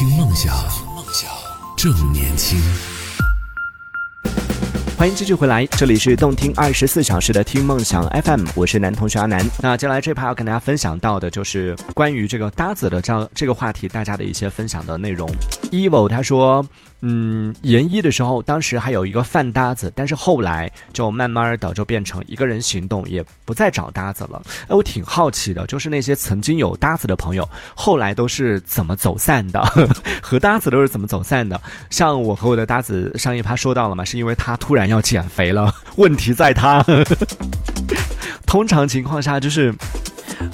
听梦想，正年轻。欢迎继续回来，这里是动听二十四小时的听梦想 FM，我是男同学阿南。那接下来这趴要跟大家分享到的就是关于这个搭子的这样这个话题，大家的一些分享的内容。evil 他说。嗯，研一的时候，当时还有一个饭搭子，但是后来就慢慢的就变成一个人行动，也不再找搭子了。哎，我挺好奇的，就是那些曾经有搭子的朋友，后来都是怎么走散的？和搭子都是怎么走散的？像我和我的搭子上一趴说到了嘛，是因为他突然要减肥了，问题在他。通常情况下就是。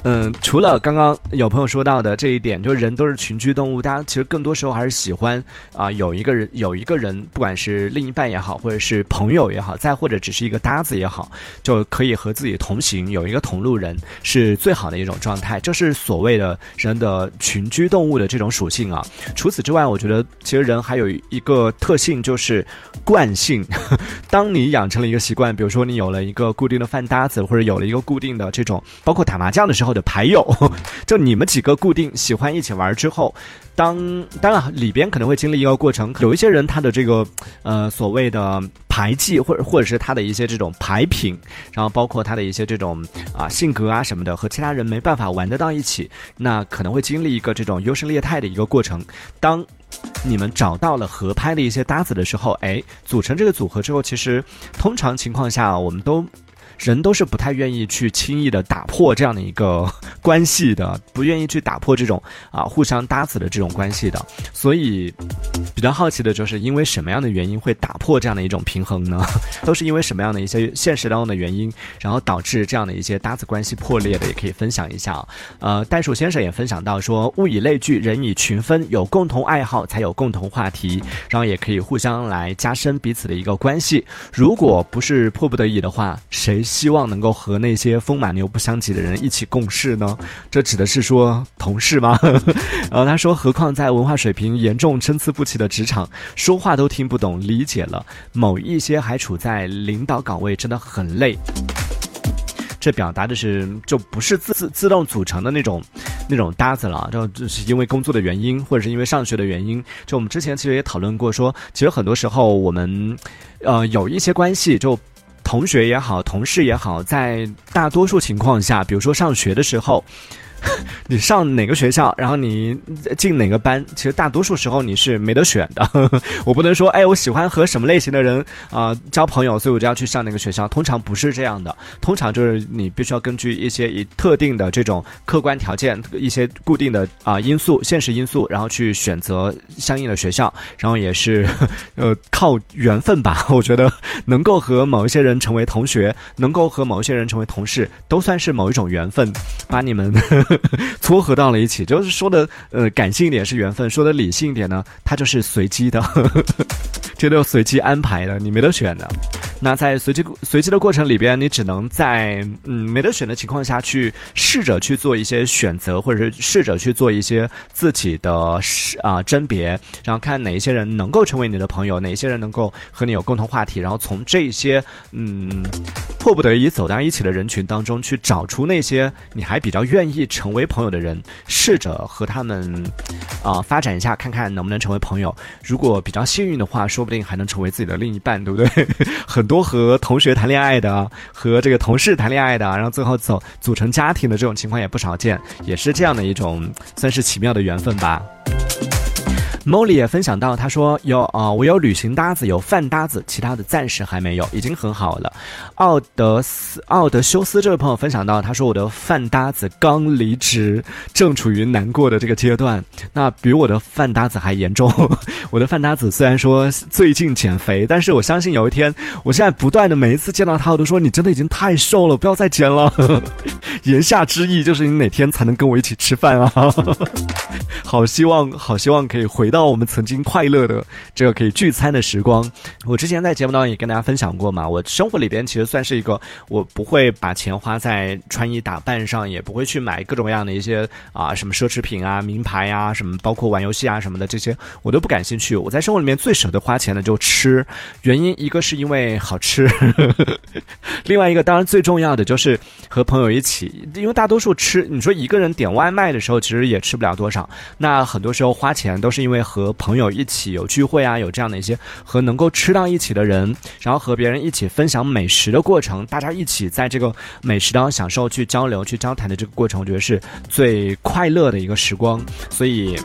嗯，除了刚刚有朋友说到的这一点，就是人都是群居动物，大家其实更多时候还是喜欢啊，有一个人有一个人，不管是另一半也好，或者是朋友也好，再或者只是一个搭子也好，就可以和自己同行，有一个同路人是最好的一种状态，这是所谓的人的群居动物的这种属性啊。除此之外，我觉得其实人还有一个特性就是惯性。当你养成了一个习惯，比如说你有了一个固定的饭搭子，或者有了一个固定的这种，包括打麻将的。之后的牌友，就你们几个固定喜欢一起玩之后，当当然里边可能会经历一个过程，有一些人他的这个呃所谓的牌技或者或者是他的一些这种牌品，然后包括他的一些这种啊性格啊什么的，和其他人没办法玩得到一起，那可能会经历一个这种优胜劣汰的一个过程。当你们找到了合拍的一些搭子的时候，哎，组成这个组合之后，其实通常情况下我们都。人都是不太愿意去轻易的打破这样的一个 关系的，不愿意去打破这种啊互相搭子的这种关系的，所以比较好奇的就是因为什么样的原因会打破这样的一种平衡呢？都是因为什么样的一些现实当中的原因，然后导致这样的一些搭子关系破裂的，也可以分享一下。呃，袋鼠先生也分享到说，物以类聚，人以群分，有共同爱好才有共同话题，然后也可以互相来加深彼此的一个关系。如果不是迫不得已的话，谁？希望能够和那些风马牛不相及的人一起共事呢？这指的是说同事吗？然 后他说，何况在文化水平严重参差不齐的职场，说话都听不懂，理解了某一些还处在领导岗位，真的很累。这表达的是就不是自自自动组成的那种那种搭子了，就就是因为工作的原因，或者是因为上学的原因。就我们之前其实也讨论过，说其实很多时候我们呃有一些关系就。同学也好，同事也好，在大多数情况下，比如说上学的时候。你上哪个学校，然后你进哪个班？其实大多数时候你是没得选的。我不能说，哎，我喜欢和什么类型的人啊交朋友，所以我就要去上那个学校。通常不是这样的，通常就是你必须要根据一些以特定的这种客观条件、一些固定的啊因素、现实因素，然后去选择相应的学校。然后也是 呃靠缘分吧。我觉得能够和某一些人成为同学，能够和某一些人成为同事，都算是某一种缘分，把你们。撮合到了一起，就是说的呃感性一点是缘分，说的理性一点呢，它就是随机的，这都随机安排的，你没得选的。那在随机随机的过程里边，你只能在嗯没得选的情况下去试着去做一些选择，或者是试着去做一些自己的啊甄别，然后看哪一些人能够成为你的朋友，哪一些人能够和你有共同话题，然后从这些嗯迫不得已走到一起的人群当中去找出那些你还比较愿意成为朋友的人，试着和他们啊发展一下，看看能不能成为朋友。如果比较幸运的话，说不定还能成为自己的另一半，对不对？很。多和同学谈恋爱的，和这个同事谈恋爱的，然后最后走组成家庭的这种情况也不少见，也是这样的一种算是奇妙的缘分吧。Molly 也分享到，他说有啊，我有旅行搭子，有饭搭子，其他的暂时还没有，已经很好了。奥德斯奥德修斯这位朋友分享到，他说我的饭搭子刚离职，正处于难过的这个阶段，那比我的饭搭子还严重。我的饭搭子虽然说最近减肥，但是我相信有一天，我现在不断的每一次见到他，我都说你真的已经太瘦了，不要再减了。言下之意就是你哪天才能跟我一起吃饭啊？好希望，好希望可以回到。到我们曾经快乐的这个可以聚餐的时光。我之前在节目当中也跟大家分享过嘛，我生活里边其实算是一个，我不会把钱花在穿衣打扮上，也不会去买各种各样的一些啊什么奢侈品啊、名牌啊什么，包括玩游戏啊什么的这些，我都不感兴趣。我在生活里面最舍得花钱的就吃，原因一个是因为好吃，另外一个当然最重要的就是和朋友一起，因为大多数吃，你说一个人点外卖的时候，其实也吃不了多少。那很多时候花钱都是因为和朋友一起有聚会啊，有这样的一些和能够吃到一起的人，然后和别人一起分享美食的过程，大家一起在这个美食当中享受、去交流、去交谈的这个过程，我觉得是最快乐的一个时光。所以。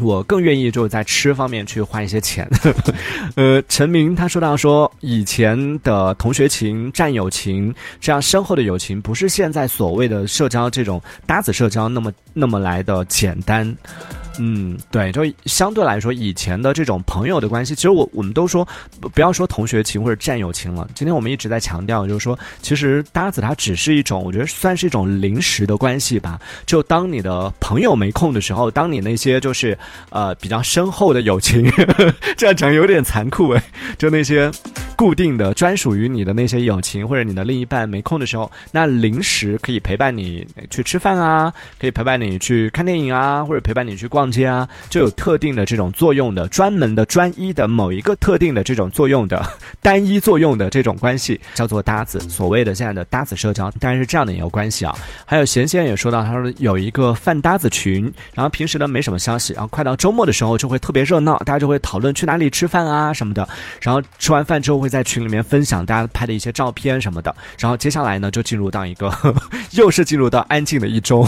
我更愿意就是在吃方面去花一些钱，呃，陈明他说到说以前的同学情、战友情这样深厚的友情，不是现在所谓的社交这种搭子社交那么那么来的简单。嗯，对，就相对来说，以前的这种朋友的关系，其实我我们都说，不要说同学情或者战友情了。今天我们一直在强调，就是说，其实搭子它只是一种，我觉得算是一种临时的关系吧。就当你的朋友没空的时候，当你那些就是呃比较深厚的友情，这样讲有点残酷哎，就那些固定的专属于你的那些友情，或者你的另一半没空的时候，那临时可以陪伴你去吃饭啊，可以陪伴你去看电影啊，或者陪伴你去逛。街啊，就有特定的这种作用的，专门的、专一的某一个特定的这种作用的单一作用的这种关系，叫做搭子。所谓的现在的搭子社交，当然是这样的一个关系啊。还有贤贤也说到，他说有一个饭搭子群，然后平时呢没什么消息，然后快到周末的时候就会特别热闹，大家就会讨论去哪里吃饭啊什么的。然后吃完饭之后会在群里面分享大家拍的一些照片什么的。然后接下来呢就进入到一个 又是进入到安静的一周，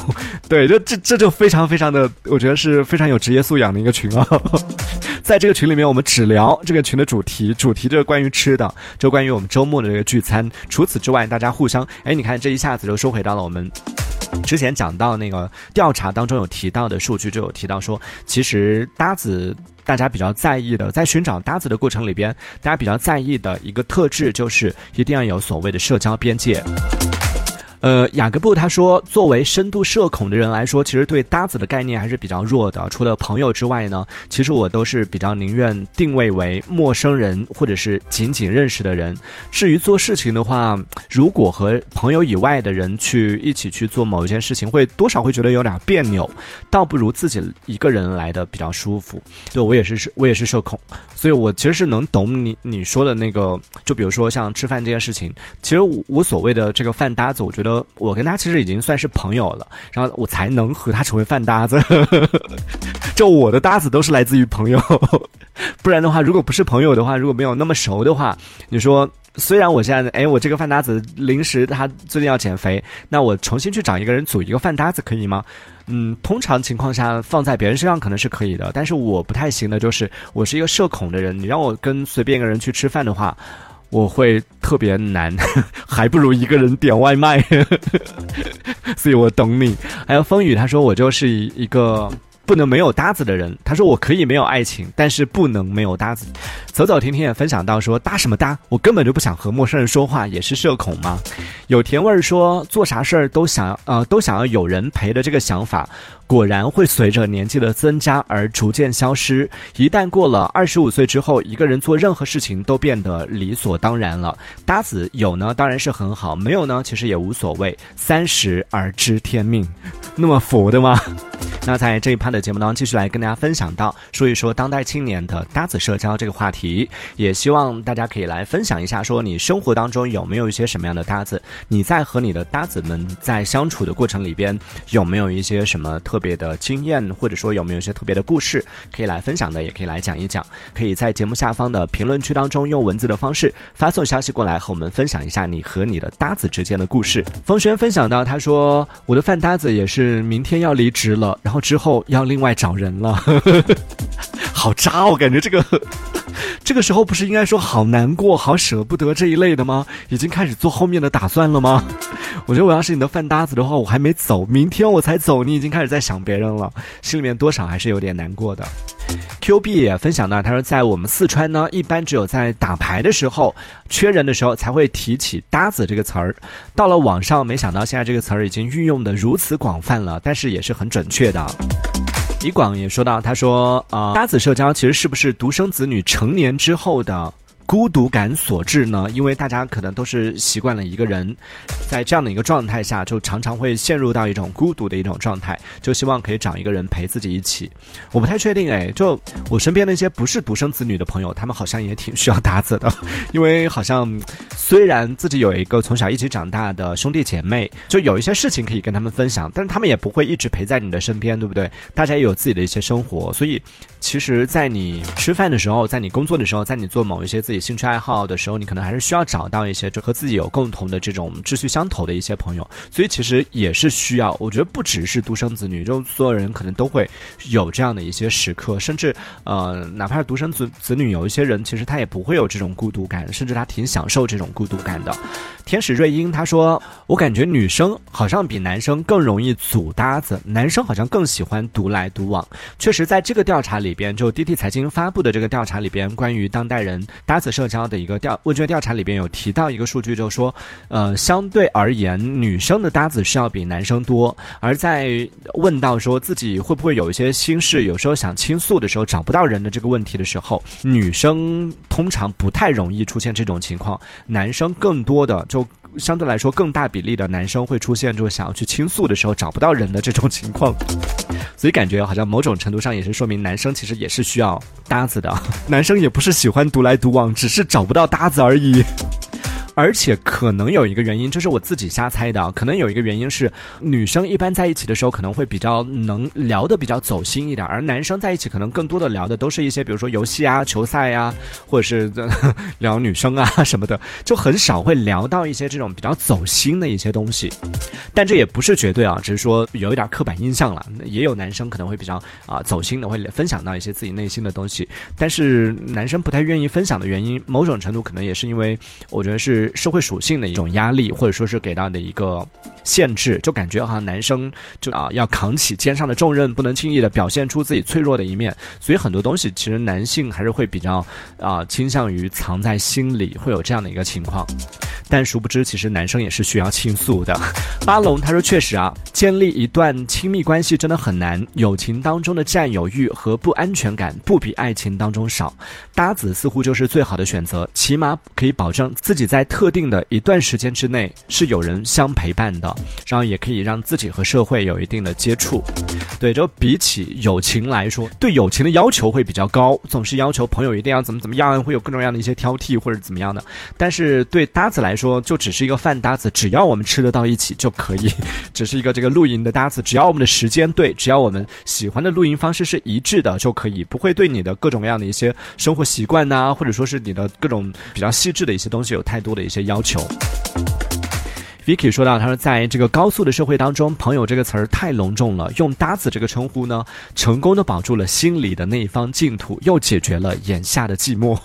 对，就这这就非常非常的，我觉得是。非常有职业素养的一个群啊，在这个群里面，我们只聊这个群的主题，主题就是关于吃的，就关于我们周末的这个聚餐。除此之外，大家互相，哎，你看这一下子就收回到了我们之前讲到那个调查当中有提到的数据，就有提到说，其实搭子大家比较在意的，在寻找搭子的过程里边，大家比较在意的一个特质就是一定要有所谓的社交边界。呃，雅各布他说，作为深度社恐的人来说，其实对搭子的概念还是比较弱的。除了朋友之外呢，其实我都是比较宁愿定位为陌生人或者是仅仅认识的人。至于做事情的话，如果和朋友以外的人去一起去做某一件事情，会多少会觉得有点别扭，倒不如自己一个人来的比较舒服。对我也是，我也是社恐，所以我其实是能懂你你说的那个，就比如说像吃饭这件事情，其实无所谓的这个饭搭子，我觉得。呃，我跟他其实已经算是朋友了，然后我才能和他成为饭搭子。就我的搭子都是来自于朋友，不然的话，如果不是朋友的话，如果没有那么熟的话，你说，虽然我现在，哎，我这个饭搭子临时他最近要减肥，那我重新去找一个人组一个饭搭子可以吗？嗯，通常情况下放在别人身上可能是可以的，但是我不太行的，就是我是一个社恐的人，你让我跟随便一个人去吃饭的话。我会特别难，还不如一个人点外卖，所以我懂你。还有风雨，他说我就是一一个。不能没有搭子的人，他说我可以没有爱情，但是不能没有搭子。走走停停也分享到说搭什么搭，我根本就不想和陌生人说话，也是社恐吗？有甜味儿说做啥事儿都想呃都想要有人陪的这个想法，果然会随着年纪的增加而逐渐消失。一旦过了二十五岁之后，一个人做任何事情都变得理所当然了。搭子有呢，当然是很好；没有呢，其实也无所谓。三十而知天命，那么佛的吗？那在这一趴的节目当中，继续来跟大家分享到说一说当代青年的搭子社交这个话题，也希望大家可以来分享一下，说你生活当中有没有一些什么样的搭子？你在和你的搭子们在相处的过程里边，有没有一些什么特别的经验，或者说有没有一些特别的故事可以来分享的？也可以来讲一讲。可以在节目下方的评论区当中用文字的方式发送消息过来，和我们分享一下你和你的搭子之间的故事。冯轩分享到，他说我的饭搭子也是明天要离职了。然后之后要另外找人了，好渣！我感觉这个 这个时候不是应该说好难过、好舍不得这一类的吗？已经开始做后面的打算了吗？我觉得我要是你的饭搭子的话，我还没走，明天我才走，你已经开始在想别人了，心里面多少还是有点难过的。Q B 也分享到，他说在我们四川呢，一般只有在打牌的时候缺人的时候才会提起搭子这个词儿，到了网上，没想到现在这个词儿已经运用的如此广泛了，但是也是很准确的。李广也说到，他说啊，搭子社交其实是不是独生子女成年之后的？孤独感所致呢？因为大家可能都是习惯了一个人，在这样的一个状态下，就常常会陷入到一种孤独的一种状态，就希望可以找一个人陪自己一起。我不太确定哎，就我身边那些不是独生子女的朋友，他们好像也挺需要搭子的，因为好像虽然自己有一个从小一起长大的兄弟姐妹，就有一些事情可以跟他们分享，但是他们也不会一直陪在你的身边，对不对？大家也有自己的一些生活，所以其实，在你吃饭的时候，在你工作的时候，在你做某一些自己。兴趣爱好的时候，你可能还是需要找到一些就和自己有共同的这种志趣相投的一些朋友，所以其实也是需要。我觉得不只是独生子女，就所有人可能都会有这样的一些时刻，甚至呃，哪怕是独生子子女，有一些人其实他也不会有这种孤独感，甚至他挺享受这种孤独感的。天使瑞英他说：“我感觉女生好像比男生更容易组搭子，男生好像更喜欢独来独往。”确实，在这个调查里边，就 D T 财经发布的这个调查里边，关于当代人搭子。社交的一个调问卷调查里边有提到一个数据，就是说，呃，相对而言，女生的搭子是要比男生多。而在问到说自己会不会有一些心事，有时候想倾诉的时候找不到人的这个问题的时候，女生通常不太容易出现这种情况，男生更多的就。相对来说，更大比例的男生会出现，就是想要去倾诉的时候找不到人的这种情况，所以感觉好像某种程度上也是说明男生其实也是需要搭子的，男生也不是喜欢独来独往，只是找不到搭子而已。而且可能有一个原因，这是我自己瞎猜的啊。可能有一个原因是，女生一般在一起的时候可能会比较能聊的比较走心一点，而男生在一起可能更多的聊的都是一些，比如说游戏啊、球赛呀，或者是聊女生啊什么的，就很少会聊到一些这种比较走心的一些东西。但这也不是绝对啊，只是说有一点刻板印象了。也有男生可能会比较啊走心的，会分享到一些自己内心的东西。但是男生不太愿意分享的原因，某种程度可能也是因为，我觉得是。社会属性的一种压力，或者说是给到的一个限制，就感觉好像男生就啊要扛起肩上的重任，不能轻易的表现出自己脆弱的一面，所以很多东西其实男性还是会比较啊倾向于藏在心里，会有这样的一个情况。但殊不知，其实男生也是需要倾诉的。巴龙他说：“确实啊，建立一段亲密关系真的很难，友情当中的占有欲和不安全感不比爱情当中少。搭子似乎就是最好的选择，起码可以保证自己在特定的一段时间之内是有人相陪伴的，然后也可以让自己和社会有一定的接触。对，就比起友情来说，对友情的要求会比较高，总是要求朋友一定要怎么怎么样，会有各种各样的一些挑剔或者怎么样的。但是对搭子来说，就只是一个饭搭子，只要我们吃得到一起就可以，只是一个这个露营的搭子，只要我们的时间对，只要我们喜欢的露营方式是一致的就可以，不会对你的各种各样的一些生活习惯呐，或者说是你的各种比较细致的一些东西有太多的一些要求。Vicky 说到，他说在这个高速的社会当中，朋友这个词儿太隆重了，用搭子这个称呼呢，成功的保住了心里的那一方净土，又解决了眼下的寂寞。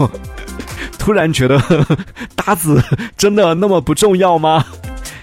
突然觉得 搭子真的那么不重要吗？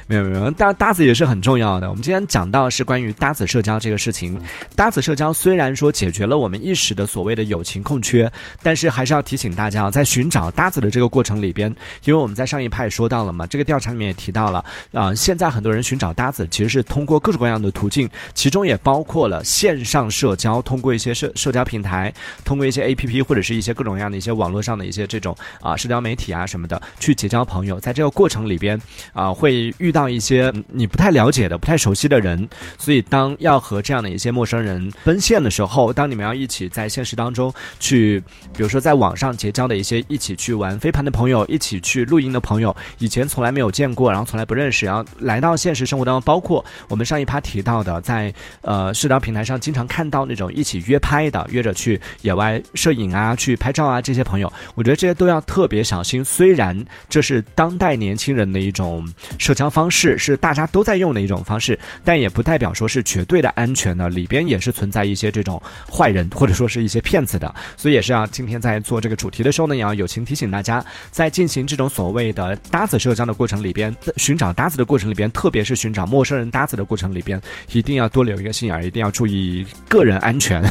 没有没有，搭搭子也是很重要的。我们今天讲到是关于搭子社交这个事情。搭子社交虽然说解决了我们一时的所谓的友情空缺，但是还是要提醒大家，在寻找搭子的这个过程里边，因为我们在上一派说到了嘛，这个调查里面也提到了啊，现在很多人寻找搭子其实是通过各种各样的途径，其中也包括了线上社交，通过一些社社交平台，通过一些 A P P 或者是一些各种各样的一些网络上的一些这种啊社交媒体啊什么的去结交朋友。在这个过程里边啊，会遇到。一些你不太了解的、不太熟悉的人，所以当要和这样的一些陌生人奔现的时候，当你们要一起在现实当中去，比如说在网上结交的一些一起去玩飞盘的朋友，一起去露营的朋友，以前从来没有见过，然后从来不认识，然后来到现实生活当中，包括我们上一趴提到的，在呃社交平台上经常看到那种一起约拍的，约着去野外摄影啊、去拍照啊这些朋友，我觉得这些都要特别小心。虽然这是当代年轻人的一种社交方方式。是大家都在用的一种方式，但也不代表说是绝对的安全的，里边也是存在一些这种坏人或者说是一些骗子的，所以也是要今天在做这个主题的时候呢，也要友情提醒大家，在进行这种所谓的搭子社交的过程里边，寻找搭子的过程里边，特别是寻找陌生人搭子的过程里边，一定要多留一个心眼儿，一定要注意个人安全，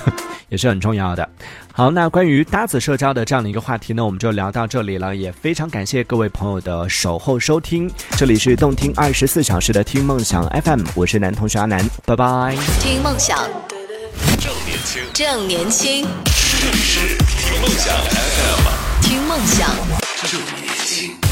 也是很重要的。好，那关于搭子社交的这样的一个话题呢，我们就聊到这里了。也非常感谢各位朋友的守候收听，这里是动听二十四小时的听梦想 FM，我是男同学阿南，拜拜。听梦想，正年轻，正年轻，这里是听梦想 FM，听梦想，正年轻。